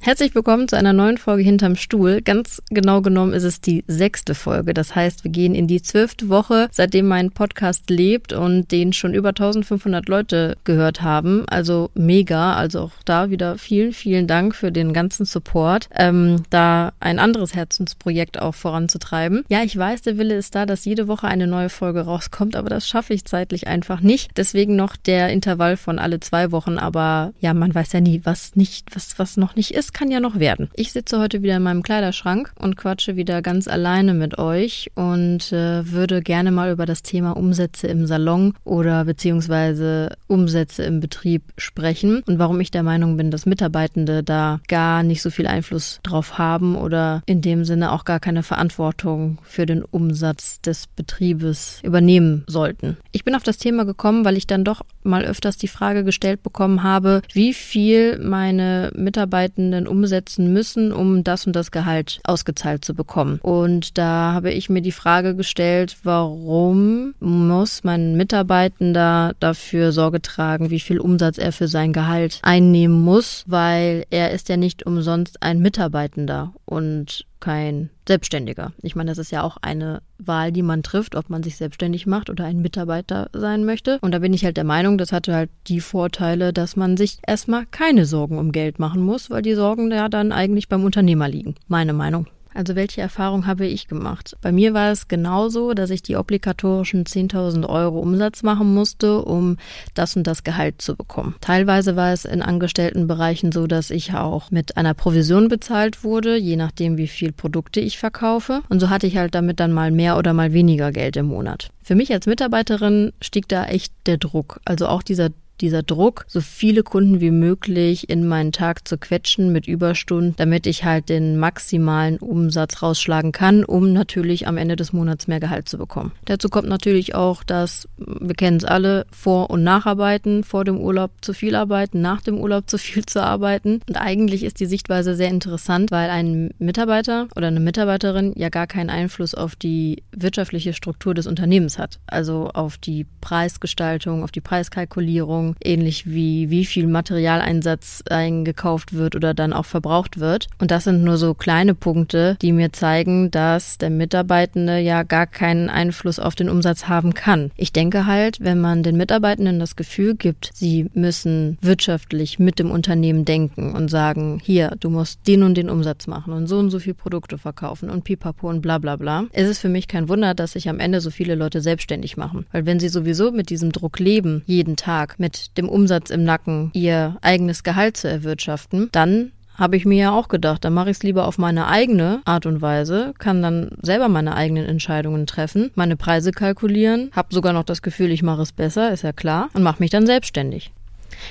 Herzlich willkommen zu einer neuen Folge hinterm Stuhl. Ganz genau genommen ist es die sechste Folge. Das heißt, wir gehen in die zwölfte Woche, seitdem mein Podcast lebt und den schon über 1500 Leute gehört haben. Also mega. Also auch da wieder vielen, vielen Dank für den ganzen Support, ähm, da ein anderes Herzensprojekt auch voranzutreiben. Ja, ich weiß, der Wille ist da, dass jede Woche eine neue Folge rauskommt, aber das schaffe ich zeitlich einfach nicht. Deswegen noch der Intervall von alle zwei Wochen. Aber ja, man weiß ja nie, was nicht, was, was noch nicht ist das kann ja noch werden. Ich sitze heute wieder in meinem Kleiderschrank und quatsche wieder ganz alleine mit euch und äh, würde gerne mal über das Thema Umsätze im Salon oder beziehungsweise Umsätze im Betrieb sprechen und warum ich der Meinung bin, dass Mitarbeitende da gar nicht so viel Einfluss drauf haben oder in dem Sinne auch gar keine Verantwortung für den Umsatz des Betriebes übernehmen sollten. Ich bin auf das Thema gekommen, weil ich dann doch mal öfters die Frage gestellt bekommen habe, wie viel meine Mitarbeitenden umsetzen müssen, um das und das Gehalt ausgezahlt zu bekommen. Und da habe ich mir die Frage gestellt, warum muss mein Mitarbeitender dafür Sorge tragen, wie viel Umsatz er für sein Gehalt einnehmen muss, weil er ist ja nicht umsonst ein Mitarbeitender und kein Selbstständiger. Ich meine, das ist ja auch eine Wahl, die man trifft, ob man sich selbstständig macht oder ein Mitarbeiter sein möchte. Und da bin ich halt der Meinung, das hatte halt die Vorteile, dass man sich erstmal keine Sorgen um Geld machen muss, weil die Sorgen ja dann eigentlich beim Unternehmer liegen. Meine Meinung. Also welche Erfahrung habe ich gemacht? Bei mir war es genauso, dass ich die obligatorischen 10.000 Euro Umsatz machen musste, um das und das Gehalt zu bekommen. Teilweise war es in Angestelltenbereichen so, dass ich auch mit einer Provision bezahlt wurde, je nachdem, wie viel Produkte ich verkaufe. Und so hatte ich halt damit dann mal mehr oder mal weniger Geld im Monat. Für mich als Mitarbeiterin stieg da echt der Druck. Also auch dieser dieser Druck, so viele Kunden wie möglich in meinen Tag zu quetschen mit Überstunden, damit ich halt den maximalen Umsatz rausschlagen kann, um natürlich am Ende des Monats mehr Gehalt zu bekommen. Dazu kommt natürlich auch, dass wir kennen es alle, Vor- und Nacharbeiten, vor dem Urlaub zu viel arbeiten, nach dem Urlaub zu viel zu arbeiten. Und eigentlich ist die Sichtweise sehr interessant, weil ein Mitarbeiter oder eine Mitarbeiterin ja gar keinen Einfluss auf die wirtschaftliche Struktur des Unternehmens hat. Also auf die Preisgestaltung, auf die Preiskalkulierung, ähnlich wie wie viel Materialeinsatz eingekauft wird oder dann auch verbraucht wird. Und das sind nur so kleine Punkte, die mir zeigen, dass der Mitarbeitende ja gar keinen Einfluss auf den Umsatz haben kann. Ich denke halt, wenn man den Mitarbeitenden das Gefühl gibt, sie müssen wirtschaftlich mit dem Unternehmen denken und sagen, hier, du musst den und den Umsatz machen und so und so viel Produkte verkaufen und pipapo und bla bla bla, ist es für mich kein Wunder, dass sich am Ende so viele Leute selbstständig machen. Weil wenn sie sowieso mit diesem Druck leben, jeden Tag, mit dem Umsatz im Nacken ihr eigenes Gehalt zu erwirtschaften, dann habe ich mir ja auch gedacht, dann mache ich es lieber auf meine eigene Art und Weise, kann dann selber meine eigenen Entscheidungen treffen, meine Preise kalkulieren, habe sogar noch das Gefühl, ich mache es besser, ist ja klar, und mache mich dann selbstständig.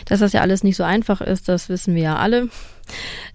Dass das ja alles nicht so einfach ist, das wissen wir ja alle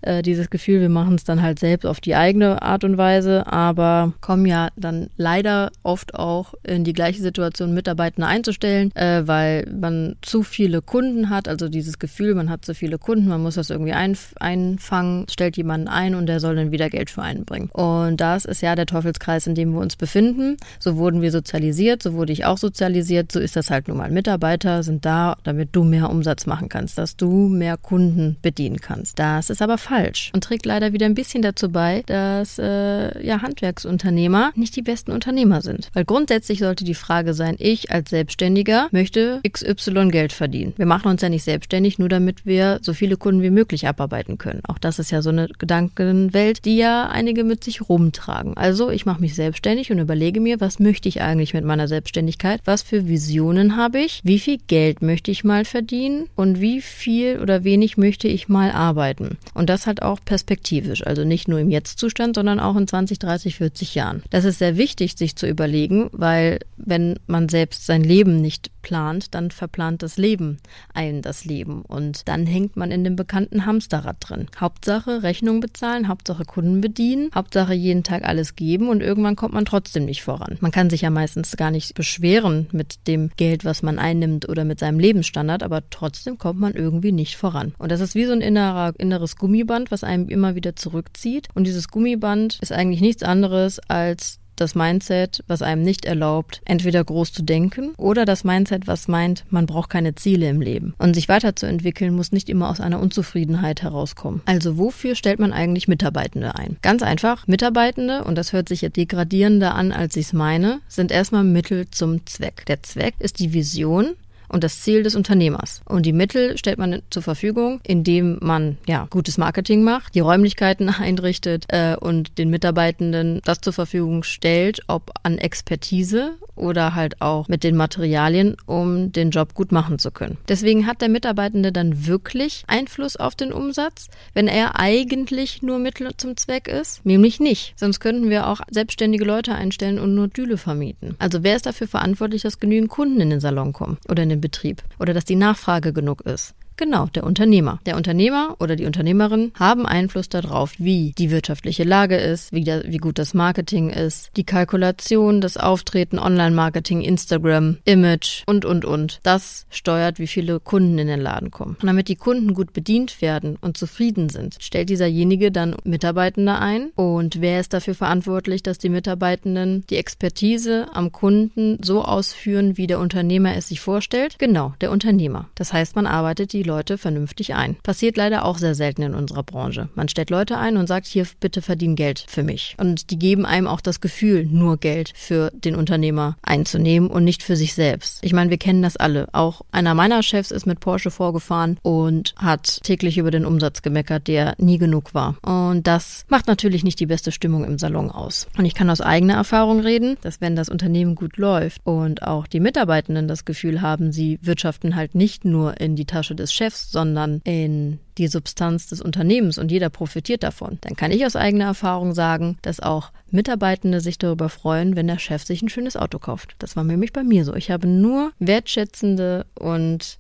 äh, dieses Gefühl, wir machen es dann halt selbst auf die eigene Art und Weise, aber kommen ja dann leider oft auch in die gleiche Situation, Mitarbeiter einzustellen, äh, weil man zu viele Kunden hat, also dieses Gefühl, man hat zu viele Kunden, man muss das irgendwie einf einfangen, stellt jemanden ein und der soll dann wieder Geld für einen bringen. Und das ist ja der Teufelskreis, in dem wir uns befinden. So wurden wir sozialisiert, so wurde ich auch sozialisiert, so ist das halt nun mal. Mitarbeiter sind da, damit du mehr Umsatz machen kannst, dass du mehr Kunden bedienen kannst. Da das ist aber falsch und trägt leider wieder ein bisschen dazu bei, dass äh, ja Handwerksunternehmer nicht die besten Unternehmer sind. Weil grundsätzlich sollte die Frage sein, ich als Selbstständiger möchte XY Geld verdienen. Wir machen uns ja nicht selbstständig, nur damit wir so viele Kunden wie möglich abarbeiten können. Auch das ist ja so eine Gedankenwelt, die ja einige mit sich rumtragen. Also ich mache mich selbstständig und überlege mir, was möchte ich eigentlich mit meiner Selbstständigkeit? Was für Visionen habe ich? Wie viel Geld möchte ich mal verdienen? Und wie viel oder wenig möchte ich mal arbeiten? Und das halt auch perspektivisch, also nicht nur im Jetzt-Zustand, sondern auch in 20, 30, 40 Jahren. Das ist sehr wichtig, sich zu überlegen, weil wenn man selbst sein Leben nicht plant, dann verplant das Leben einen das Leben. Und dann hängt man in dem bekannten Hamsterrad drin. Hauptsache Rechnung bezahlen, Hauptsache Kunden bedienen, Hauptsache jeden Tag alles geben und irgendwann kommt man trotzdem nicht voran. Man kann sich ja meistens gar nicht beschweren mit dem Geld, was man einnimmt oder mit seinem Lebensstandard, aber trotzdem kommt man irgendwie nicht voran. Und das ist wie so ein innerer, inneres Gummiband, was einem immer wieder zurückzieht. Und dieses Gummiband ist eigentlich nichts anderes als das Mindset, was einem nicht erlaubt, entweder groß zu denken oder das Mindset, was meint, man braucht keine Ziele im Leben. Und sich weiterzuentwickeln muss nicht immer aus einer Unzufriedenheit herauskommen. Also wofür stellt man eigentlich Mitarbeitende ein? Ganz einfach, Mitarbeitende, und das hört sich ja degradierender an, als ich es meine, sind erstmal Mittel zum Zweck. Der Zweck ist die Vision, und das Ziel des Unternehmers. Und die Mittel stellt man zur Verfügung, indem man ja gutes Marketing macht, die Räumlichkeiten einrichtet äh, und den Mitarbeitenden das zur Verfügung stellt, ob an Expertise oder halt auch mit den Materialien, um den Job gut machen zu können. Deswegen hat der Mitarbeitende dann wirklich Einfluss auf den Umsatz, wenn er eigentlich nur Mittel zum Zweck ist? Nämlich nicht. Sonst könnten wir auch selbstständige Leute einstellen und nur Düle vermieten. Also wer ist dafür verantwortlich, dass genügend Kunden in den Salon kommen oder in den Betrieb oder dass die Nachfrage genug ist. Genau, der Unternehmer. Der Unternehmer oder die Unternehmerin haben Einfluss darauf, wie die wirtschaftliche Lage ist, wie, der, wie gut das Marketing ist, die Kalkulation, das Auftreten, Online-Marketing, Instagram, Image und, und, und. Das steuert, wie viele Kunden in den Laden kommen. Und damit die Kunden gut bedient werden und zufrieden sind, stellt dieserjenige dann Mitarbeitende ein. Und wer ist dafür verantwortlich, dass die Mitarbeitenden die Expertise am Kunden so ausführen, wie der Unternehmer es sich vorstellt? Genau, der Unternehmer. Das heißt, man arbeitet die die Leute vernünftig ein. Passiert leider auch sehr selten in unserer Branche. Man stellt Leute ein und sagt, hier bitte verdien Geld für mich. Und die geben einem auch das Gefühl, nur Geld für den Unternehmer einzunehmen und nicht für sich selbst. Ich meine, wir kennen das alle. Auch einer meiner Chefs ist mit Porsche vorgefahren und hat täglich über den Umsatz gemeckert, der nie genug war. Und das macht natürlich nicht die beste Stimmung im Salon aus. Und ich kann aus eigener Erfahrung reden, dass wenn das Unternehmen gut läuft und auch die Mitarbeitenden das Gefühl haben, sie wirtschaften halt nicht nur in die Tasche des Chefs, sondern in die Substanz des Unternehmens und jeder profitiert davon, dann kann ich aus eigener Erfahrung sagen, dass auch Mitarbeitende sich darüber freuen, wenn der Chef sich ein schönes Auto kauft. Das war nämlich bei mir so. Ich habe nur wertschätzende und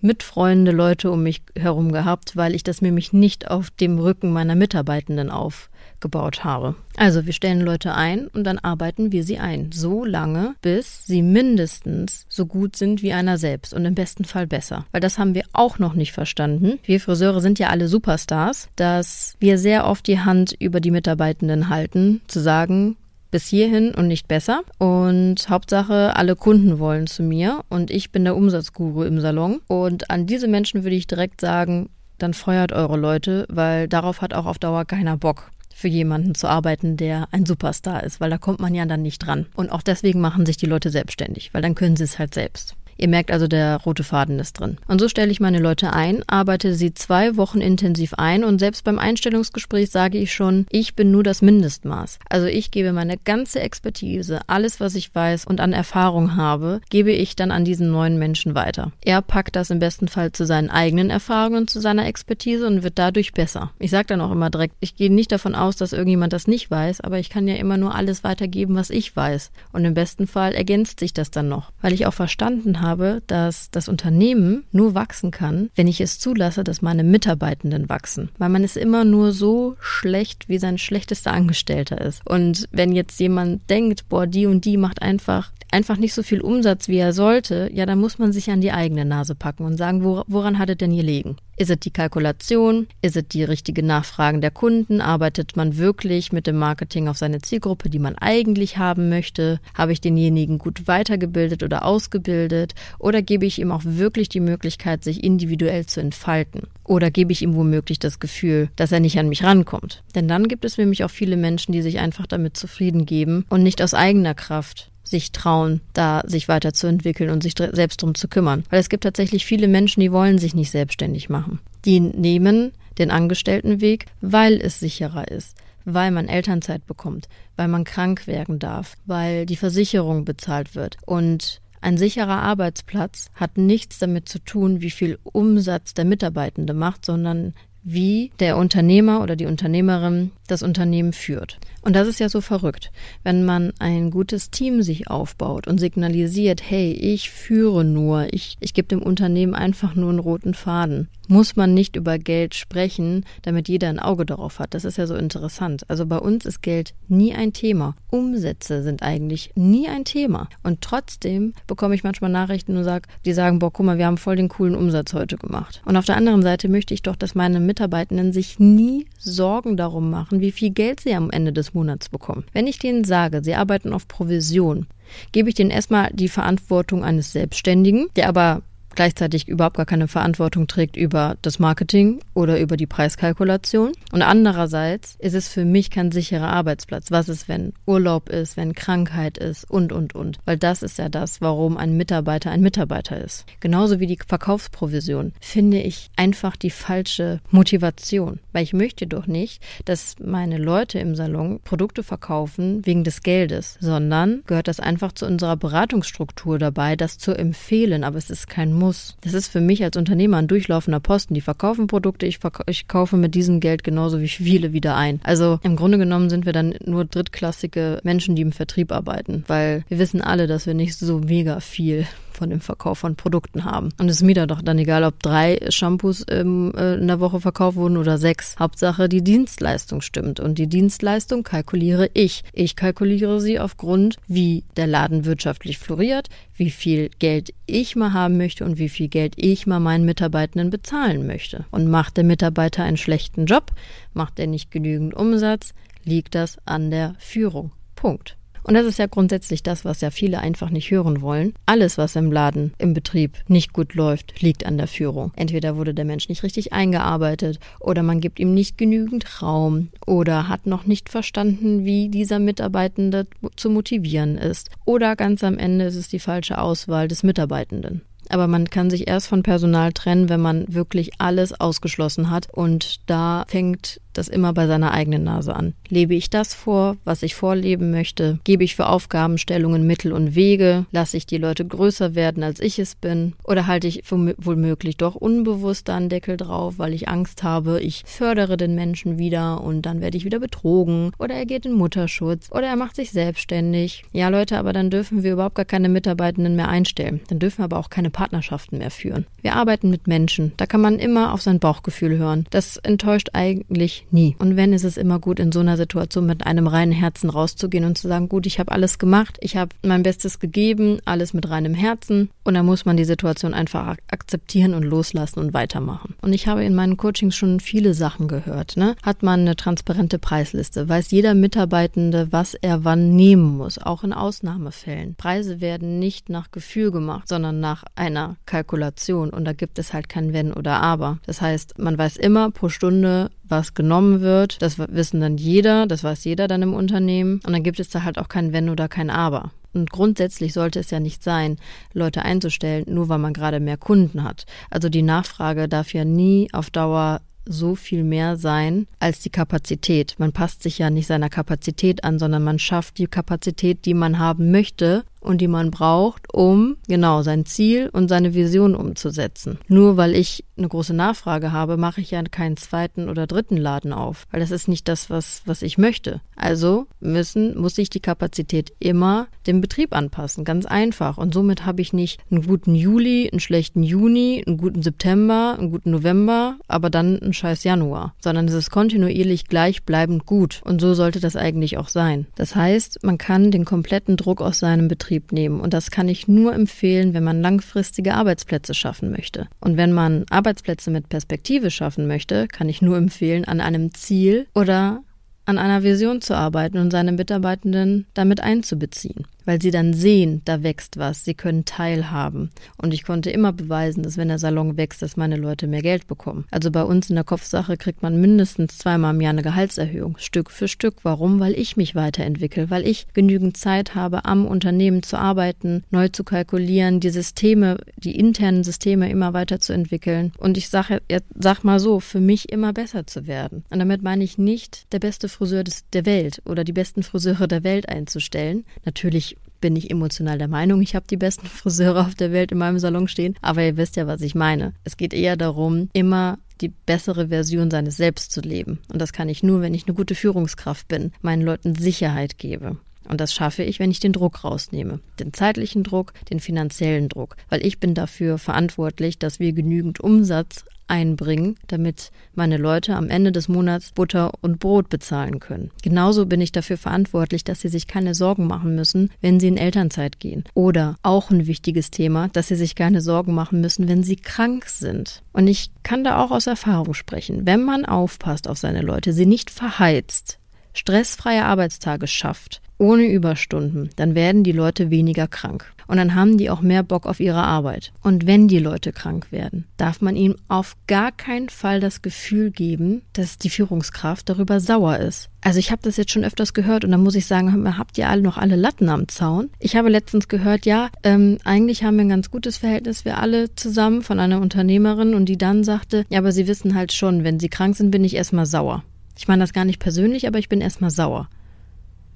mitfreundende Leute um mich herum gehabt, weil ich das nämlich nicht auf dem Rücken meiner Mitarbeitenden auf gebaut habe. Also wir stellen Leute ein und dann arbeiten wir sie ein, so lange, bis sie mindestens so gut sind wie einer selbst und im besten Fall besser. Weil das haben wir auch noch nicht verstanden. Wir Friseure sind ja alle Superstars, dass wir sehr oft die Hand über die Mitarbeitenden halten, zu sagen, bis hierhin und nicht besser. Und Hauptsache, alle Kunden wollen zu mir und ich bin der Umsatzguru im Salon. Und an diese Menschen würde ich direkt sagen, dann feuert eure Leute, weil darauf hat auch auf Dauer keiner Bock für jemanden zu arbeiten, der ein Superstar ist, weil da kommt man ja dann nicht dran. Und auch deswegen machen sich die Leute selbstständig, weil dann können sie es halt selbst. Ihr merkt also, der rote Faden ist drin. Und so stelle ich meine Leute ein, arbeite sie zwei Wochen intensiv ein und selbst beim Einstellungsgespräch sage ich schon, ich bin nur das Mindestmaß. Also ich gebe meine ganze Expertise, alles, was ich weiß und an Erfahrung habe, gebe ich dann an diesen neuen Menschen weiter. Er packt das im besten Fall zu seinen eigenen Erfahrungen, zu seiner Expertise und wird dadurch besser. Ich sage dann auch immer direkt, ich gehe nicht davon aus, dass irgendjemand das nicht weiß, aber ich kann ja immer nur alles weitergeben, was ich weiß. Und im besten Fall ergänzt sich das dann noch, weil ich auch verstanden habe, habe, dass das Unternehmen nur wachsen kann, wenn ich es zulasse, dass meine Mitarbeitenden wachsen. Weil man ist immer nur so schlecht, wie sein schlechtester Angestellter ist. Und wenn jetzt jemand denkt, boah, die und die macht einfach einfach nicht so viel Umsatz, wie er sollte, ja, dann muss man sich an die eigene Nase packen und sagen, woran hat es denn hier liegen? Ist es die Kalkulation? Ist es die richtige Nachfragen der Kunden? Arbeitet man wirklich mit dem Marketing auf seine Zielgruppe, die man eigentlich haben möchte? Habe ich denjenigen gut weitergebildet oder ausgebildet? Oder gebe ich ihm auch wirklich die Möglichkeit, sich individuell zu entfalten? Oder gebe ich ihm womöglich das Gefühl, dass er nicht an mich rankommt? Denn dann gibt es nämlich auch viele Menschen, die sich einfach damit zufrieden geben und nicht aus eigener Kraft sich trauen, da sich weiterzuentwickeln und sich selbst drum zu kümmern. Weil es gibt tatsächlich viele Menschen, die wollen sich nicht selbstständig machen. Die nehmen den Angestelltenweg, weil es sicherer ist, weil man Elternzeit bekommt, weil man krank werden darf, weil die Versicherung bezahlt wird. Und ein sicherer Arbeitsplatz hat nichts damit zu tun, wie viel Umsatz der Mitarbeitende macht, sondern wie der Unternehmer oder die Unternehmerin das Unternehmen führt. Und das ist ja so verrückt, wenn man ein gutes Team sich aufbaut und signalisiert, hey, ich führe nur, ich, ich gebe dem Unternehmen einfach nur einen roten Faden. Muss man nicht über Geld sprechen, damit jeder ein Auge darauf hat. Das ist ja so interessant. Also bei uns ist Geld nie ein Thema. Umsätze sind eigentlich nie ein Thema. Und trotzdem bekomme ich manchmal Nachrichten und sag, die sagen, boah, guck mal, wir haben voll den coolen Umsatz heute gemacht. Und auf der anderen Seite möchte ich doch, dass meine Mitarbeitenden sich nie Sorgen darum machen, wie viel Geld sie am Ende des Monats bekommen. Wenn ich denen sage, sie arbeiten auf Provision, gebe ich denen erstmal die Verantwortung eines Selbstständigen, der aber gleichzeitig überhaupt gar keine Verantwortung trägt über das Marketing oder über die Preiskalkulation. Und andererseits ist es für mich kein sicherer Arbeitsplatz. Was ist, wenn Urlaub ist, wenn Krankheit ist und, und, und. Weil das ist ja das, warum ein Mitarbeiter ein Mitarbeiter ist. Genauso wie die Verkaufsprovision finde ich einfach die falsche Motivation. Weil ich möchte doch nicht, dass meine Leute im Salon Produkte verkaufen wegen des Geldes, sondern gehört das einfach zu unserer Beratungsstruktur dabei, das zu empfehlen. Aber es ist kein muss. Das ist für mich als Unternehmer ein durchlaufender Posten. Die verkaufen Produkte, ich, verk ich kaufe mit diesem Geld genauso wie viele wieder ein. Also im Grunde genommen sind wir dann nur drittklassige Menschen, die im Vertrieb arbeiten, weil wir wissen alle, dass wir nicht so mega viel von dem Verkauf von Produkten haben. Und es ist mir doch dann egal, ob drei Shampoos ähm, äh, in der Woche verkauft wurden oder sechs. Hauptsache die Dienstleistung stimmt. Und die Dienstleistung kalkuliere ich. Ich kalkuliere sie aufgrund, wie der Laden wirtschaftlich floriert, wie viel Geld ich mal haben möchte und wie viel Geld ich mal meinen Mitarbeitenden bezahlen möchte. Und macht der Mitarbeiter einen schlechten Job, macht er nicht genügend Umsatz, liegt das an der Führung. Punkt. Und das ist ja grundsätzlich das, was ja viele einfach nicht hören wollen. Alles, was im Laden, im Betrieb nicht gut läuft, liegt an der Führung. Entweder wurde der Mensch nicht richtig eingearbeitet oder man gibt ihm nicht genügend Raum oder hat noch nicht verstanden, wie dieser Mitarbeitende zu motivieren ist. Oder ganz am Ende ist es die falsche Auswahl des Mitarbeitenden. Aber man kann sich erst von Personal trennen, wenn man wirklich alles ausgeschlossen hat. Und da fängt das immer bei seiner eigenen Nase an. Lebe ich das vor, was ich vorleben möchte? Gebe ich für Aufgabenstellungen Mittel und Wege? Lasse ich die Leute größer werden, als ich es bin? Oder halte ich womöglich doch unbewusst einen Deckel drauf, weil ich Angst habe, ich fördere den Menschen wieder und dann werde ich wieder betrogen? Oder er geht in Mutterschutz? Oder er macht sich selbstständig? Ja, Leute, aber dann dürfen wir überhaupt gar keine Mitarbeitenden mehr einstellen. Dann dürfen wir aber auch keine Partnerschaften mehr führen. Wir arbeiten mit Menschen. Da kann man immer auf sein Bauchgefühl hören. Das enttäuscht eigentlich nie. Und wenn, ist es immer gut, in so einer Situation mit einem reinen Herzen rauszugehen und zu sagen, gut, ich habe alles gemacht, ich habe mein Bestes gegeben, alles mit reinem Herzen. Und dann muss man die Situation einfach akzeptieren und loslassen und weitermachen. Und ich habe in meinen Coachings schon viele Sachen gehört. Ne? Hat man eine transparente Preisliste, weiß jeder Mitarbeitende, was er wann nehmen muss, auch in Ausnahmefällen. Preise werden nicht nach Gefühl gemacht, sondern nach einer Kalkulation. Und da gibt es halt kein Wenn oder Aber. Das heißt, man weiß immer pro Stunde, was genommen wird. Das wissen dann jeder, das weiß jeder dann im Unternehmen. Und dann gibt es da halt auch kein Wenn oder kein Aber. Und grundsätzlich sollte es ja nicht sein, Leute einzustellen, nur weil man gerade mehr Kunden hat. Also die Nachfrage darf ja nie auf Dauer so viel mehr sein als die Kapazität. Man passt sich ja nicht seiner Kapazität an, sondern man schafft die Kapazität, die man haben möchte und die man braucht, um genau sein Ziel und seine Vision umzusetzen. Nur weil ich eine große Nachfrage habe, mache ich ja keinen zweiten oder dritten Laden auf, weil das ist nicht das, was, was ich möchte. Also müssen, muss ich die Kapazität immer dem Betrieb anpassen, ganz einfach. Und somit habe ich nicht einen guten Juli, einen schlechten Juni, einen guten September, einen guten November, aber dann einen scheiß Januar, sondern es ist kontinuierlich gleichbleibend gut. Und so sollte das eigentlich auch sein. Das heißt, man kann den kompletten Druck aus seinem Betrieb Betrieb nehmen. Und das kann ich nur empfehlen, wenn man langfristige Arbeitsplätze schaffen möchte. Und wenn man Arbeitsplätze mit Perspektive schaffen möchte, kann ich nur empfehlen, an einem Ziel oder an einer Vision zu arbeiten und seine Mitarbeitenden damit einzubeziehen weil sie dann sehen, da wächst was, sie können teilhaben. Und ich konnte immer beweisen, dass wenn der Salon wächst, dass meine Leute mehr Geld bekommen. Also bei uns in der Kopfsache kriegt man mindestens zweimal im Jahr eine Gehaltserhöhung, Stück für Stück. Warum? Weil ich mich weiterentwickle, weil ich genügend Zeit habe, am Unternehmen zu arbeiten, neu zu kalkulieren, die Systeme, die internen Systeme immer weiterzuentwickeln. Und ich sage, sag mal so, für mich immer besser zu werden. Und damit meine ich nicht, der beste Friseur des, der Welt oder die besten Friseure der Welt einzustellen. Natürlich ich bin nicht emotional der Meinung, ich habe die besten Friseure auf der Welt in meinem Salon stehen, aber ihr wisst ja, was ich meine. Es geht eher darum, immer die bessere Version seines Selbst zu leben. Und das kann ich nur, wenn ich eine gute Führungskraft bin, meinen Leuten Sicherheit gebe. Und das schaffe ich, wenn ich den Druck rausnehme. Den zeitlichen Druck, den finanziellen Druck. Weil ich bin dafür verantwortlich, dass wir genügend Umsatz einbringen, damit meine Leute am Ende des Monats Butter und Brot bezahlen können. Genauso bin ich dafür verantwortlich, dass sie sich keine Sorgen machen müssen, wenn sie in Elternzeit gehen. Oder auch ein wichtiges Thema, dass sie sich keine Sorgen machen müssen, wenn sie krank sind. Und ich kann da auch aus Erfahrung sprechen. Wenn man aufpasst auf seine Leute, sie nicht verheizt, stressfreie Arbeitstage schafft, ohne Überstunden, dann werden die Leute weniger krank. Und dann haben die auch mehr Bock auf ihre Arbeit. Und wenn die Leute krank werden, darf man ihnen auf gar keinen Fall das Gefühl geben, dass die Führungskraft darüber sauer ist. Also ich habe das jetzt schon öfters gehört und dann muss ich sagen, habt ihr alle noch alle Latten am Zaun? Ich habe letztens gehört, ja, ähm, eigentlich haben wir ein ganz gutes Verhältnis, wir alle zusammen von einer Unternehmerin und die dann sagte, ja, aber sie wissen halt schon, wenn sie krank sind, bin ich erstmal sauer. Ich meine das gar nicht persönlich, aber ich bin erstmal sauer.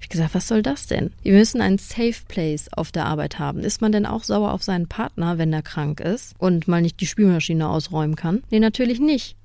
Ich gesagt, was soll das denn? Wir müssen einen Safe Place auf der Arbeit haben. Ist man denn auch sauer auf seinen Partner, wenn er krank ist und mal nicht die Spülmaschine ausräumen kann? Nee, natürlich nicht.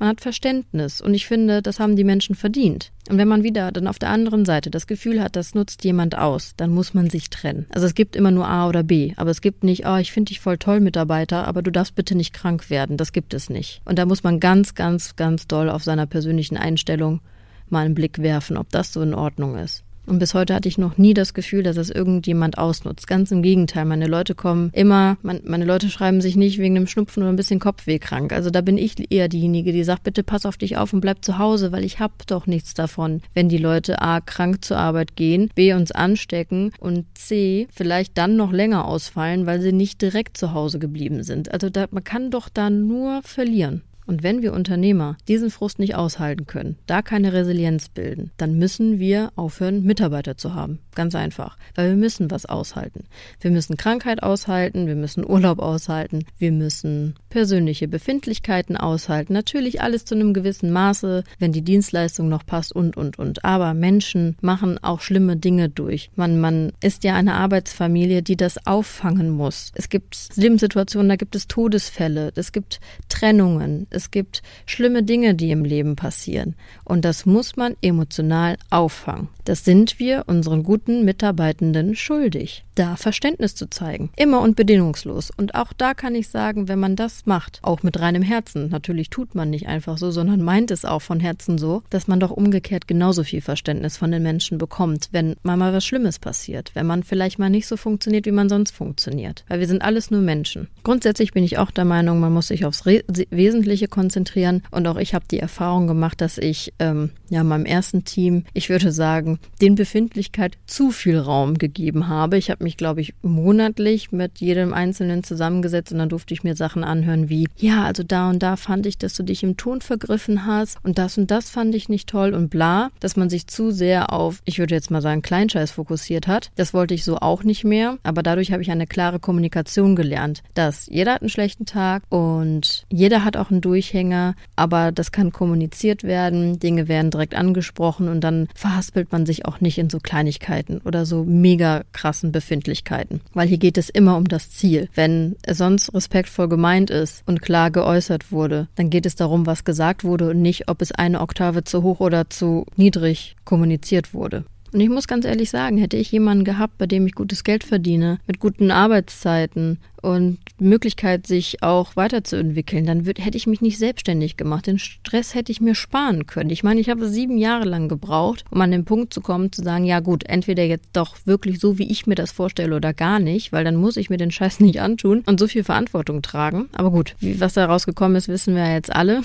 Man hat Verständnis und ich finde, das haben die Menschen verdient. Und wenn man wieder dann auf der anderen Seite das Gefühl hat, das nutzt jemand aus, dann muss man sich trennen. Also es gibt immer nur A oder B, aber es gibt nicht, oh, ich finde dich voll toll, Mitarbeiter, aber du darfst bitte nicht krank werden. Das gibt es nicht. Und da muss man ganz, ganz, ganz doll auf seiner persönlichen Einstellung mal einen Blick werfen, ob das so in Ordnung ist. Und bis heute hatte ich noch nie das Gefühl, dass es irgendjemand ausnutzt. Ganz im Gegenteil, meine Leute kommen immer, meine Leute schreiben sich nicht wegen einem Schnupfen oder ein bisschen Kopfweh krank. Also da bin ich eher diejenige, die sagt, bitte pass auf dich auf und bleib zu Hause, weil ich hab doch nichts davon, wenn die Leute A krank zur Arbeit gehen, B uns anstecken und C vielleicht dann noch länger ausfallen, weil sie nicht direkt zu Hause geblieben sind. Also da, man kann doch da nur verlieren. Und wenn wir Unternehmer diesen Frust nicht aushalten können, da keine Resilienz bilden, dann müssen wir aufhören, Mitarbeiter zu haben. Ganz einfach. Weil wir müssen was aushalten. Wir müssen Krankheit aushalten, wir müssen Urlaub aushalten, wir müssen persönliche Befindlichkeiten aushalten. Natürlich alles zu einem gewissen Maße, wenn die Dienstleistung noch passt und, und, und. Aber Menschen machen auch schlimme Dinge durch. Man, man ist ja eine Arbeitsfamilie, die das auffangen muss. Es gibt Lebenssituationen, da gibt es Todesfälle, es gibt Trennungen, es gibt schlimme Dinge, die im Leben passieren. Und das muss man emotional auffangen. Das sind wir unseren guten Mitarbeitenden schuldig, da Verständnis zu zeigen. Immer und bedingungslos. Und auch da kann ich sagen, wenn man das macht, auch mit reinem Herzen, natürlich tut man nicht einfach so, sondern meint es auch von Herzen so, dass man doch umgekehrt genauso viel Verständnis von den Menschen bekommt, wenn mal mal was Schlimmes passiert, wenn man vielleicht mal nicht so funktioniert, wie man sonst funktioniert. Weil wir sind alles nur Menschen. Grundsätzlich bin ich auch der Meinung, man muss sich aufs Re Wesentliche konzentrieren. Und auch ich habe die Erfahrung gemacht, dass ich ähm, ja meinem ersten Team, ich würde sagen, den Befindlichkeit zu viel Raum gegeben habe. Ich habe mich, glaube ich, monatlich mit jedem Einzelnen zusammengesetzt und dann durfte ich mir Sachen anhören wie, ja, also da und da fand ich, dass du dich im Ton vergriffen hast und das und das fand ich nicht toll und bla, dass man sich zu sehr auf, ich würde jetzt mal sagen, Kleinscheiß fokussiert hat. Das wollte ich so auch nicht mehr, aber dadurch habe ich eine klare Kommunikation gelernt, dass jeder hat einen schlechten Tag und jeder hat auch einen Durch Durchhänger, aber das kann kommuniziert werden, Dinge werden direkt angesprochen und dann verhaspelt man sich auch nicht in so Kleinigkeiten oder so mega krassen Befindlichkeiten. Weil hier geht es immer um das Ziel. Wenn es sonst respektvoll gemeint ist und klar geäußert wurde, dann geht es darum, was gesagt wurde und nicht, ob es eine Oktave zu hoch oder zu niedrig kommuniziert wurde. Und ich muss ganz ehrlich sagen, hätte ich jemanden gehabt, bei dem ich gutes Geld verdiene, mit guten Arbeitszeiten und Möglichkeit, sich auch weiterzuentwickeln, dann würd, hätte ich mich nicht selbstständig gemacht. Den Stress hätte ich mir sparen können. Ich meine, ich habe sieben Jahre lang gebraucht, um an den Punkt zu kommen, zu sagen, ja gut, entweder jetzt doch wirklich so, wie ich mir das vorstelle oder gar nicht, weil dann muss ich mir den Scheiß nicht antun und so viel Verantwortung tragen. Aber gut, was da rausgekommen ist, wissen wir ja jetzt alle.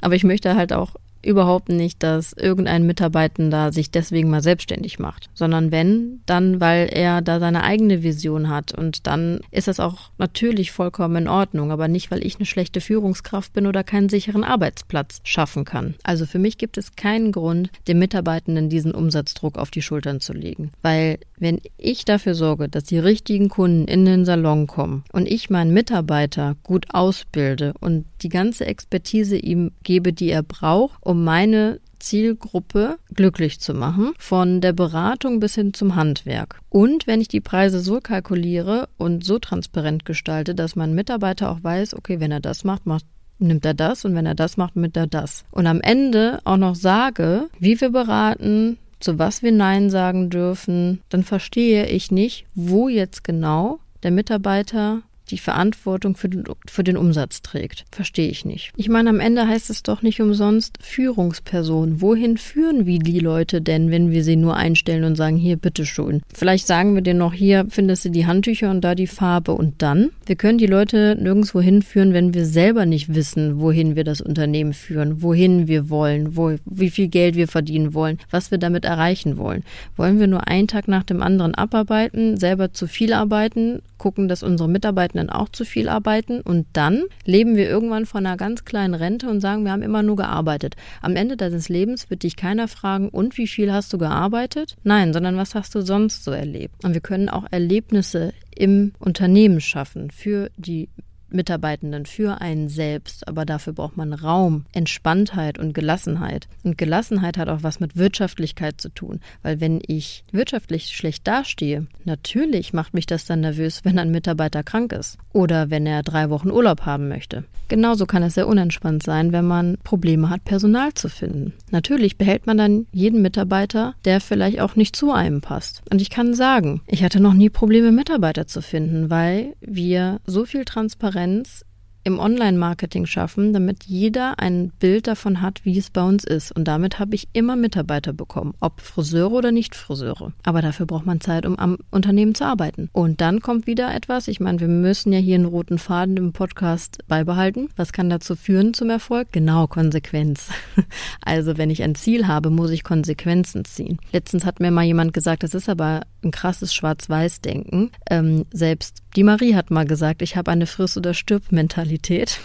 Aber ich möchte halt auch überhaupt nicht, dass irgendein Mitarbeitender sich deswegen mal selbstständig macht, sondern wenn, dann, weil er da seine eigene Vision hat und dann ist das auch natürlich vollkommen in Ordnung, aber nicht, weil ich eine schlechte Führungskraft bin oder keinen sicheren Arbeitsplatz schaffen kann. Also für mich gibt es keinen Grund, dem Mitarbeitenden diesen Umsatzdruck auf die Schultern zu legen, weil wenn ich dafür sorge, dass die richtigen Kunden in den Salon kommen und ich meinen Mitarbeiter gut ausbilde und die ganze Expertise ihm gebe, die er braucht, um meine Zielgruppe glücklich zu machen, von der Beratung bis hin zum Handwerk. Und wenn ich die Preise so kalkuliere und so transparent gestalte, dass mein Mitarbeiter auch weiß, okay, wenn er das macht, macht nimmt er das und wenn er das macht, nimmt er das. Und am Ende auch noch sage, wie wir beraten, zu was wir Nein sagen dürfen, dann verstehe ich nicht, wo jetzt genau der Mitarbeiter die Verantwortung für den, für den Umsatz trägt. Verstehe ich nicht. Ich meine, am Ende heißt es doch nicht umsonst Führungsperson. Wohin führen wir die Leute denn, wenn wir sie nur einstellen und sagen, hier, bitteschön. Vielleicht sagen wir denen noch, hier findest du die Handtücher und da die Farbe und dann. Wir können die Leute nirgendwo hinführen, wenn wir selber nicht wissen, wohin wir das Unternehmen führen, wohin wir wollen, wo, wie viel Geld wir verdienen wollen, was wir damit erreichen wollen. Wollen wir nur einen Tag nach dem anderen abarbeiten, selber zu viel arbeiten, gucken, dass unsere Mitarbeiter dann auch zu viel arbeiten und dann leben wir irgendwann von einer ganz kleinen Rente und sagen, wir haben immer nur gearbeitet. Am Ende deines Lebens wird dich keiner fragen, und wie viel hast du gearbeitet? Nein, sondern was hast du sonst so erlebt? Und wir können auch Erlebnisse im Unternehmen schaffen für die Mitarbeitenden für einen selbst, aber dafür braucht man Raum, Entspanntheit und Gelassenheit. Und Gelassenheit hat auch was mit Wirtschaftlichkeit zu tun, weil wenn ich wirtschaftlich schlecht dastehe, natürlich macht mich das dann nervös, wenn ein Mitarbeiter krank ist oder wenn er drei Wochen Urlaub haben möchte. Genauso kann es sehr unentspannt sein, wenn man Probleme hat, Personal zu finden. Natürlich behält man dann jeden Mitarbeiter, der vielleicht auch nicht zu einem passt. Und ich kann sagen, ich hatte noch nie Probleme, Mitarbeiter zu finden, weil wir so viel Transparenz Transparenz im Online-Marketing schaffen, damit jeder ein Bild davon hat, wie es bei uns ist. Und damit habe ich immer Mitarbeiter bekommen, ob Friseure oder nicht Friseure. Aber dafür braucht man Zeit, um am Unternehmen zu arbeiten. Und dann kommt wieder etwas. Ich meine, wir müssen ja hier einen roten Faden im Podcast beibehalten. Was kann dazu führen zum Erfolg? Genau, Konsequenz. Also wenn ich ein Ziel habe, muss ich Konsequenzen ziehen. Letztens hat mir mal jemand gesagt, das ist aber ein krasses Schwarz-Weiß-Denken. Ähm, selbst die Marie hat mal gesagt, ich habe eine Friss- oder Stirb-Mentalität.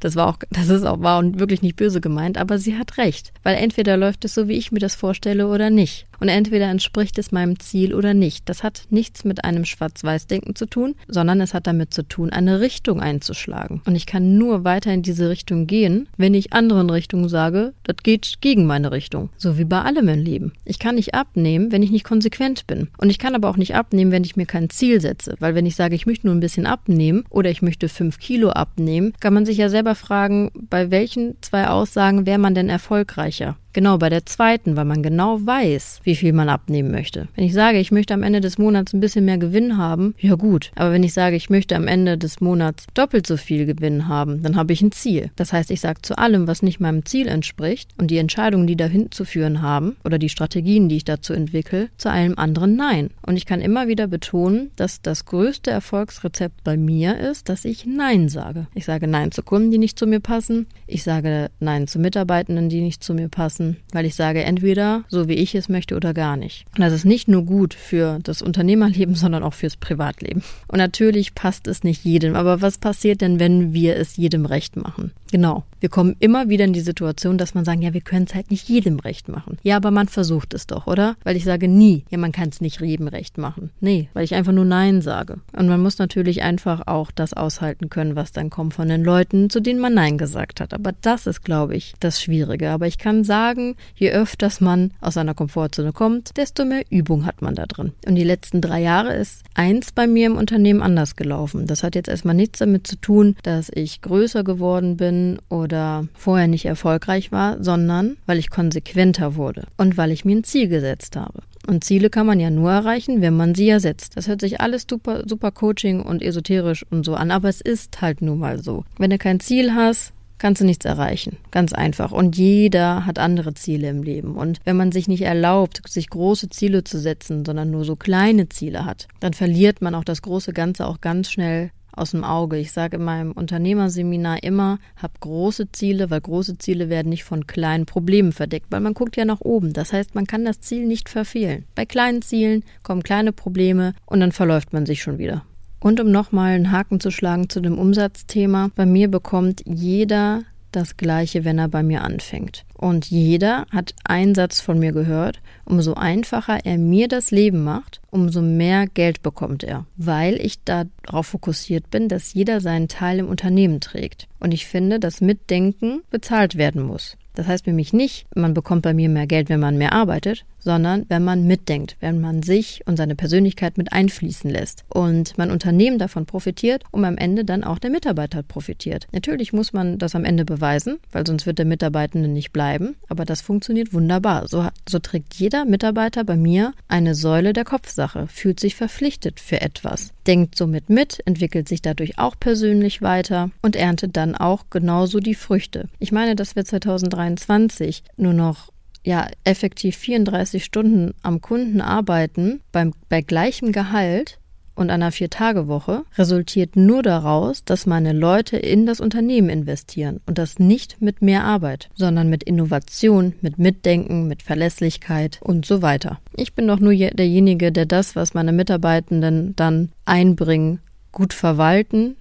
Das war auch, das ist auch, war wirklich nicht böse gemeint, aber sie hat recht. Weil entweder läuft es so, wie ich mir das vorstelle oder nicht. Und entweder entspricht es meinem Ziel oder nicht. Das hat nichts mit einem Schwarz-Weiß-Denken zu tun, sondern es hat damit zu tun, eine Richtung einzuschlagen. Und ich kann nur weiter in diese Richtung gehen, wenn ich anderen Richtungen sage, das geht gegen meine Richtung. So wie bei allem im Leben. Ich kann nicht abnehmen, wenn ich nicht konsequent bin. Und ich kann aber auch nicht abnehmen, wenn ich mir kein Ziel setze. Weil wenn ich sage, ich möchte nur ein bisschen abnehmen oder ich möchte fünf Kilo abnehmen, kann man sich ja selber fragen, bei welchen zwei Aussagen wäre man denn erfolgreicher? Genau, bei der zweiten, weil man genau weiß, wie viel man abnehmen möchte. Wenn ich sage, ich möchte am Ende des Monats ein bisschen mehr Gewinn haben, ja gut. Aber wenn ich sage, ich möchte am Ende des Monats doppelt so viel Gewinn haben, dann habe ich ein Ziel. Das heißt, ich sage zu allem, was nicht meinem Ziel entspricht und die Entscheidungen, die dahin zu führen haben oder die Strategien, die ich dazu entwickle, zu allem anderen Nein. Und ich kann immer wieder betonen, dass das größte Erfolgsrezept bei mir ist, dass ich Nein sage. Ich sage Nein zu Kunden, die nicht zu mir passen. Ich sage Nein zu Mitarbeitenden, die nicht zu mir passen lassen, weil ich sage entweder so wie ich es möchte oder gar nicht. Und das ist nicht nur gut für das Unternehmerleben, sondern auch fürs Privatleben. Und natürlich passt es nicht jedem, aber was passiert denn, wenn wir es jedem recht machen? Genau. Wir kommen immer wieder in die Situation, dass man sagen, ja, wir können es halt nicht jedem recht machen. Ja, aber man versucht es doch, oder? Weil ich sage nie, ja, man kann es nicht jedem recht machen. Nee, weil ich einfach nur Nein sage. Und man muss natürlich einfach auch das aushalten können, was dann kommt von den Leuten, zu denen man Nein gesagt hat. Aber das ist, glaube ich, das Schwierige. Aber ich kann sagen, je öfters man aus seiner Komfortzone kommt, desto mehr Übung hat man da drin. Und die letzten drei Jahre ist eins bei mir im Unternehmen anders gelaufen. Das hat jetzt erstmal nichts damit zu tun, dass ich größer geworden bin oder vorher nicht erfolgreich war, sondern weil ich konsequenter wurde und weil ich mir ein Ziel gesetzt habe. Und Ziele kann man ja nur erreichen, wenn man sie ja setzt. Das hört sich alles super, super Coaching und esoterisch und so an, aber es ist halt nun mal so. Wenn du kein Ziel hast, kannst du nichts erreichen. Ganz einfach. Und jeder hat andere Ziele im Leben. Und wenn man sich nicht erlaubt, sich große Ziele zu setzen, sondern nur so kleine Ziele hat, dann verliert man auch das große Ganze auch ganz schnell aus dem Auge. Ich sage in meinem Unternehmerseminar immer, hab große Ziele, weil große Ziele werden nicht von kleinen Problemen verdeckt, weil man guckt ja nach oben. Das heißt, man kann das Ziel nicht verfehlen. Bei kleinen Zielen kommen kleine Probleme und dann verläuft man sich schon wieder. Und um nochmal einen Haken zu schlagen zu dem Umsatzthema, bei mir bekommt jeder das Gleiche, wenn er bei mir anfängt. Und jeder hat einen Satz von mir gehört, umso einfacher er mir das Leben macht, umso mehr Geld bekommt er, weil ich darauf fokussiert bin, dass jeder seinen Teil im Unternehmen trägt. Und ich finde, dass Mitdenken bezahlt werden muss. Das heißt nämlich nicht, man bekommt bei mir mehr Geld, wenn man mehr arbeitet, sondern wenn man mitdenkt, wenn man sich und seine Persönlichkeit mit einfließen lässt und mein Unternehmen davon profitiert und am Ende dann auch der Mitarbeiter profitiert. Natürlich muss man das am Ende beweisen, weil sonst wird der Mitarbeitende nicht bleiben, aber das funktioniert wunderbar. So, so trägt jeder Mitarbeiter bei mir eine Säule der Kopfsache, fühlt sich verpflichtet für etwas, denkt somit mit, entwickelt sich dadurch auch persönlich weiter und erntet dann auch genauso die Früchte. Ich meine, dass wir 2023 nur noch ja effektiv 34 Stunden am Kunden arbeiten beim, bei gleichem Gehalt und einer Vier-Tage-Woche resultiert nur daraus, dass meine Leute in das Unternehmen investieren und das nicht mit mehr Arbeit, sondern mit Innovation, mit Mitdenken, mit Verlässlichkeit und so weiter. Ich bin doch nur derjenige, der das, was meine Mitarbeitenden dann einbringen, gut verwalten,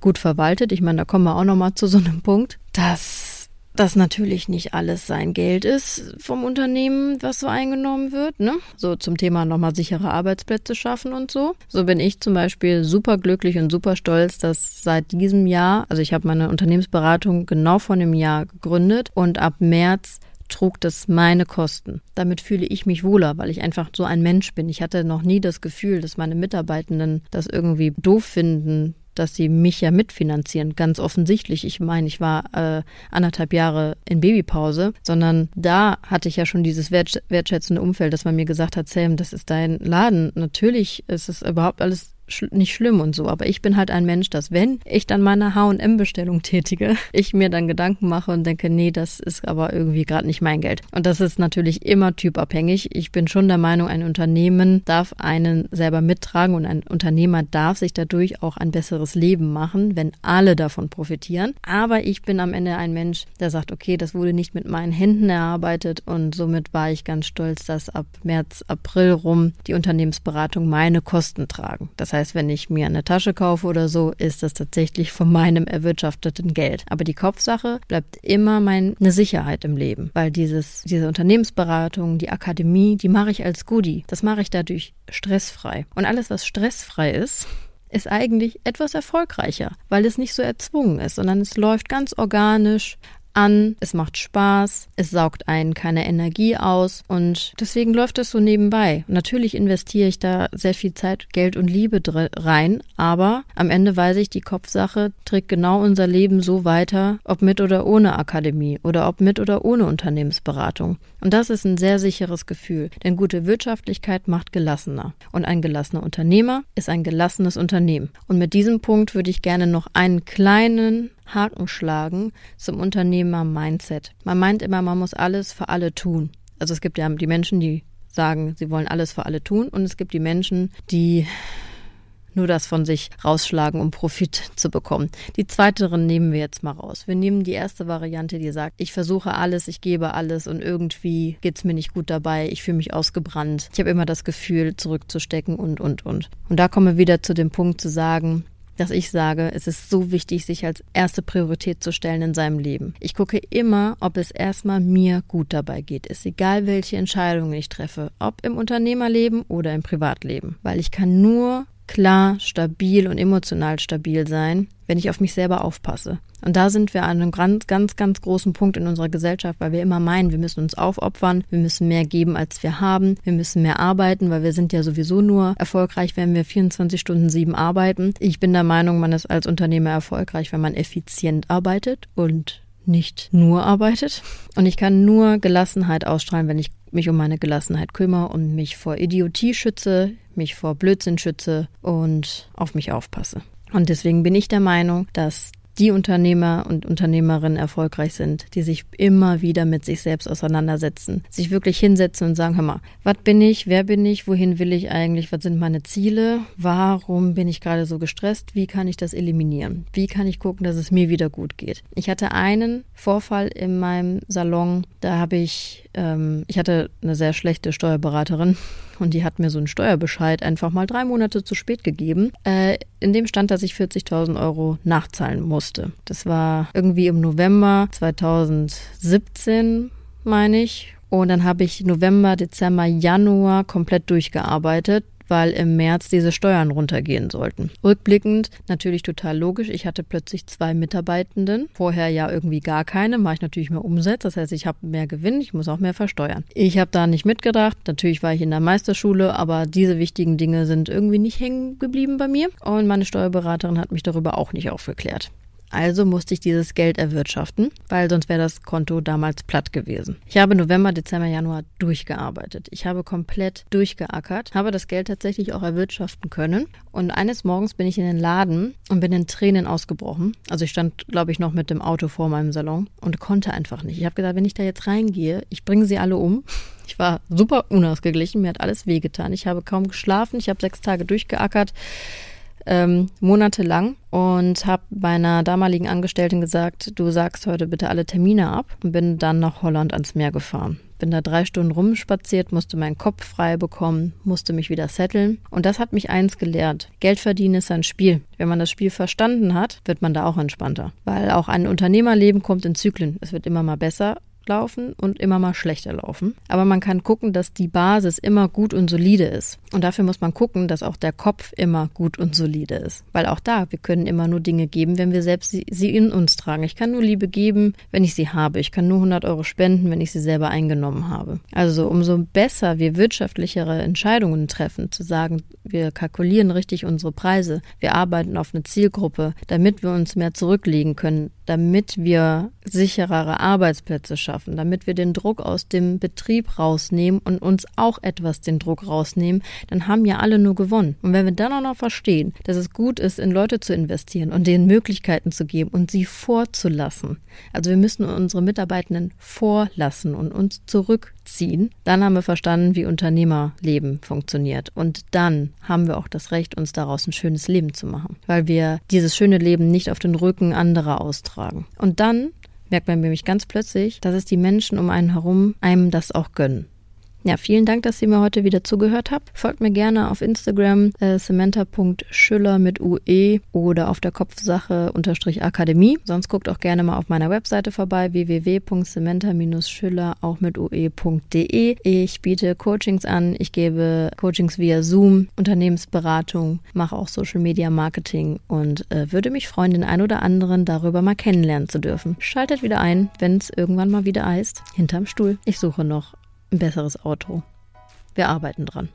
gut verwaltet. Ich meine, da kommen wir auch noch mal zu so einem Punkt, dass dass natürlich nicht alles sein Geld ist vom Unternehmen, was so eingenommen wird. Ne? So zum Thema nochmal sichere Arbeitsplätze schaffen und so. So bin ich zum Beispiel super glücklich und super stolz, dass seit diesem Jahr, also ich habe meine Unternehmensberatung genau vor einem Jahr gegründet und ab März trug das meine Kosten. Damit fühle ich mich wohler, weil ich einfach so ein Mensch bin. Ich hatte noch nie das Gefühl, dass meine Mitarbeitenden das irgendwie doof finden, dass sie mich ja mitfinanzieren. Ganz offensichtlich. Ich meine, ich war äh, anderthalb Jahre in Babypause, sondern da hatte ich ja schon dieses wertschätzende Umfeld, dass man mir gesagt hat, Sam, das ist dein Laden. Natürlich ist es überhaupt alles sch nicht schlimm und so, aber ich bin halt ein Mensch, dass wenn ich dann meine H&M-Bestellung tätige, ich mir dann Gedanken mache und denke, nee, das ist aber irgendwie gerade nicht mein Geld. Und das ist natürlich immer typabhängig. Ich bin schon der Meinung, ein Unternehmen darf einen selber mittragen und ein Unternehmer darf sich dadurch auch ein besseres Leben machen, wenn alle davon profitieren. Aber ich bin am Ende ein Mensch, der sagt, okay, das wurde nicht mit meinen Händen erarbeitet und somit war ich ganz stolz, dass ab März, April rum die Unternehmensberatung meine Kosten tragen. Das heißt, heißt, wenn ich mir eine Tasche kaufe oder so, ist das tatsächlich von meinem erwirtschafteten Geld. Aber die Kopfsache bleibt immer meine Sicherheit im Leben, weil dieses, diese Unternehmensberatung, die Akademie, die mache ich als Goodie. Das mache ich dadurch stressfrei. Und alles, was stressfrei ist, ist eigentlich etwas erfolgreicher, weil es nicht so erzwungen ist, sondern es läuft ganz organisch an, es macht Spaß, es saugt einen keine Energie aus und deswegen läuft es so nebenbei. Natürlich investiere ich da sehr viel Zeit, Geld und Liebe rein, aber am Ende weiß ich, die Kopfsache trägt genau unser Leben so weiter, ob mit oder ohne Akademie oder ob mit oder ohne Unternehmensberatung. Und das ist ein sehr sicheres Gefühl, denn gute Wirtschaftlichkeit macht gelassener. Und ein gelassener Unternehmer ist ein gelassenes Unternehmen. Und mit diesem Punkt würde ich gerne noch einen kleinen Haken schlagen zum Unternehmer-Mindset. Man meint immer, man muss alles für alle tun. Also es gibt ja die Menschen, die sagen, sie wollen alles für alle tun und es gibt die Menschen, die nur das von sich rausschlagen, um Profit zu bekommen. Die zweiteren nehmen wir jetzt mal raus. Wir nehmen die erste Variante, die sagt, ich versuche alles, ich gebe alles und irgendwie geht's mir nicht gut dabei, ich fühle mich ausgebrannt, ich habe immer das Gefühl, zurückzustecken und, und, und. Und da kommen wir wieder zu dem Punkt zu sagen, dass ich sage, es ist so wichtig, sich als erste Priorität zu stellen in seinem Leben. Ich gucke immer, ob es erstmal mir gut dabei geht. Ist egal, welche Entscheidungen ich treffe, ob im Unternehmerleben oder im Privatleben. Weil ich kann nur klar, stabil und emotional stabil sein, wenn ich auf mich selber aufpasse. Und da sind wir an einem ganz, ganz, ganz großen Punkt in unserer Gesellschaft, weil wir immer meinen, wir müssen uns aufopfern, wir müssen mehr geben, als wir haben, wir müssen mehr arbeiten, weil wir sind ja sowieso nur erfolgreich, wenn wir 24 Stunden sieben arbeiten. Ich bin der Meinung, man ist als Unternehmer erfolgreich, wenn man effizient arbeitet und nicht nur arbeitet. Und ich kann nur Gelassenheit ausstrahlen, wenn ich mich um meine Gelassenheit kümmere und mich vor Idiotie schütze, mich vor Blödsinn schütze und auf mich aufpasse. Und deswegen bin ich der Meinung, dass die Unternehmer und Unternehmerinnen erfolgreich sind, die sich immer wieder mit sich selbst auseinandersetzen, sich wirklich hinsetzen und sagen, hör mal, was bin ich, wer bin ich, wohin will ich eigentlich, was sind meine Ziele, warum bin ich gerade so gestresst, wie kann ich das eliminieren, wie kann ich gucken, dass es mir wieder gut geht. Ich hatte einen Vorfall in meinem Salon, da habe ich, ähm, ich hatte eine sehr schlechte Steuerberaterin und die hat mir so einen Steuerbescheid einfach mal drei Monate zu spät gegeben. Äh, in dem stand, dass ich 40.000 Euro nachzahlen musste. Das war irgendwie im November 2017, meine ich. Und dann habe ich November, Dezember, Januar komplett durchgearbeitet weil im März diese Steuern runtergehen sollten. Rückblickend natürlich total logisch. Ich hatte plötzlich zwei Mitarbeitenden, vorher ja irgendwie gar keine, mache ich natürlich mehr Umsatz. Das heißt, ich habe mehr Gewinn, ich muss auch mehr versteuern. Ich habe da nicht mitgedacht. Natürlich war ich in der Meisterschule, aber diese wichtigen Dinge sind irgendwie nicht hängen geblieben bei mir. Und meine Steuerberaterin hat mich darüber auch nicht aufgeklärt. Also musste ich dieses Geld erwirtschaften, weil sonst wäre das Konto damals platt gewesen. Ich habe November, Dezember, Januar durchgearbeitet. Ich habe komplett durchgeackert, habe das Geld tatsächlich auch erwirtschaften können. Und eines Morgens bin ich in den Laden und bin in Tränen ausgebrochen. Also ich stand, glaube ich, noch mit dem Auto vor meinem Salon und konnte einfach nicht. Ich habe gedacht, wenn ich da jetzt reingehe, ich bringe sie alle um. Ich war super unausgeglichen, mir hat alles wehgetan. Ich habe kaum geschlafen, ich habe sechs Tage durchgeackert ähm, monatelang und habe meiner damaligen Angestellten gesagt, du sagst heute bitte alle Termine ab und bin dann nach Holland ans Meer gefahren. Bin da drei Stunden rumspaziert, musste meinen Kopf frei bekommen, musste mich wieder setteln. Und das hat mich eins gelehrt. Geld verdienen ist ein Spiel. Wenn man das Spiel verstanden hat, wird man da auch entspannter. Weil auch ein Unternehmerleben kommt in Zyklen. Es wird immer mal besser laufen und immer mal schlechter laufen. Aber man kann gucken, dass die Basis immer gut und solide ist. Und dafür muss man gucken, dass auch der Kopf immer gut und solide ist. Weil auch da, wir können immer nur Dinge geben, wenn wir selbst sie, in uns tragen. Ich kann nur Liebe geben, wenn ich sie habe. Ich kann nur 100 Euro spenden, wenn ich sie selber eingenommen habe. Also umso besser wir wirtschaftlichere Entscheidungen treffen, zu sagen, wir kalkulieren richtig unsere Preise, wir arbeiten auf eine Zielgruppe, damit wir uns mehr zurücklegen können, damit wir sicherere Arbeitsplätze schaffen, damit wir den Druck aus dem Betrieb rausnehmen und uns auch etwas den Druck rausnehmen, dann haben ja alle nur gewonnen. Und wenn wir dann auch noch verstehen, dass es gut ist, in Leute zu investieren und denen Möglichkeiten zu geben und sie vorzulassen, also wir müssen unsere Mitarbeitenden vorlassen und uns zurückziehen, dann haben wir verstanden, wie Unternehmerleben funktioniert. Und dann haben wir auch das Recht, uns daraus ein schönes Leben zu machen, weil wir dieses schöne Leben nicht auf den Rücken anderer austragen. Und dann merkt man nämlich ganz plötzlich, dass es die Menschen um einen herum einem das auch gönnen. Ja, vielen Dank, dass ihr mir heute wieder zugehört habt. Folgt mir gerne auf Instagram äh, samantha.schüller mit UE oder auf der Kopfsache unterstrich Akademie. Sonst guckt auch gerne mal auf meiner Webseite vorbei www.samantha-schüller auch mit ue.de. Ich biete Coachings an, ich gebe Coachings via Zoom, Unternehmensberatung, mache auch Social Media Marketing und äh, würde mich freuen, den ein oder anderen darüber mal kennenlernen zu dürfen. Schaltet wieder ein, wenn es irgendwann mal wieder heißt, hinterm Stuhl. Ich suche noch ein besseres Auto. Wir arbeiten dran.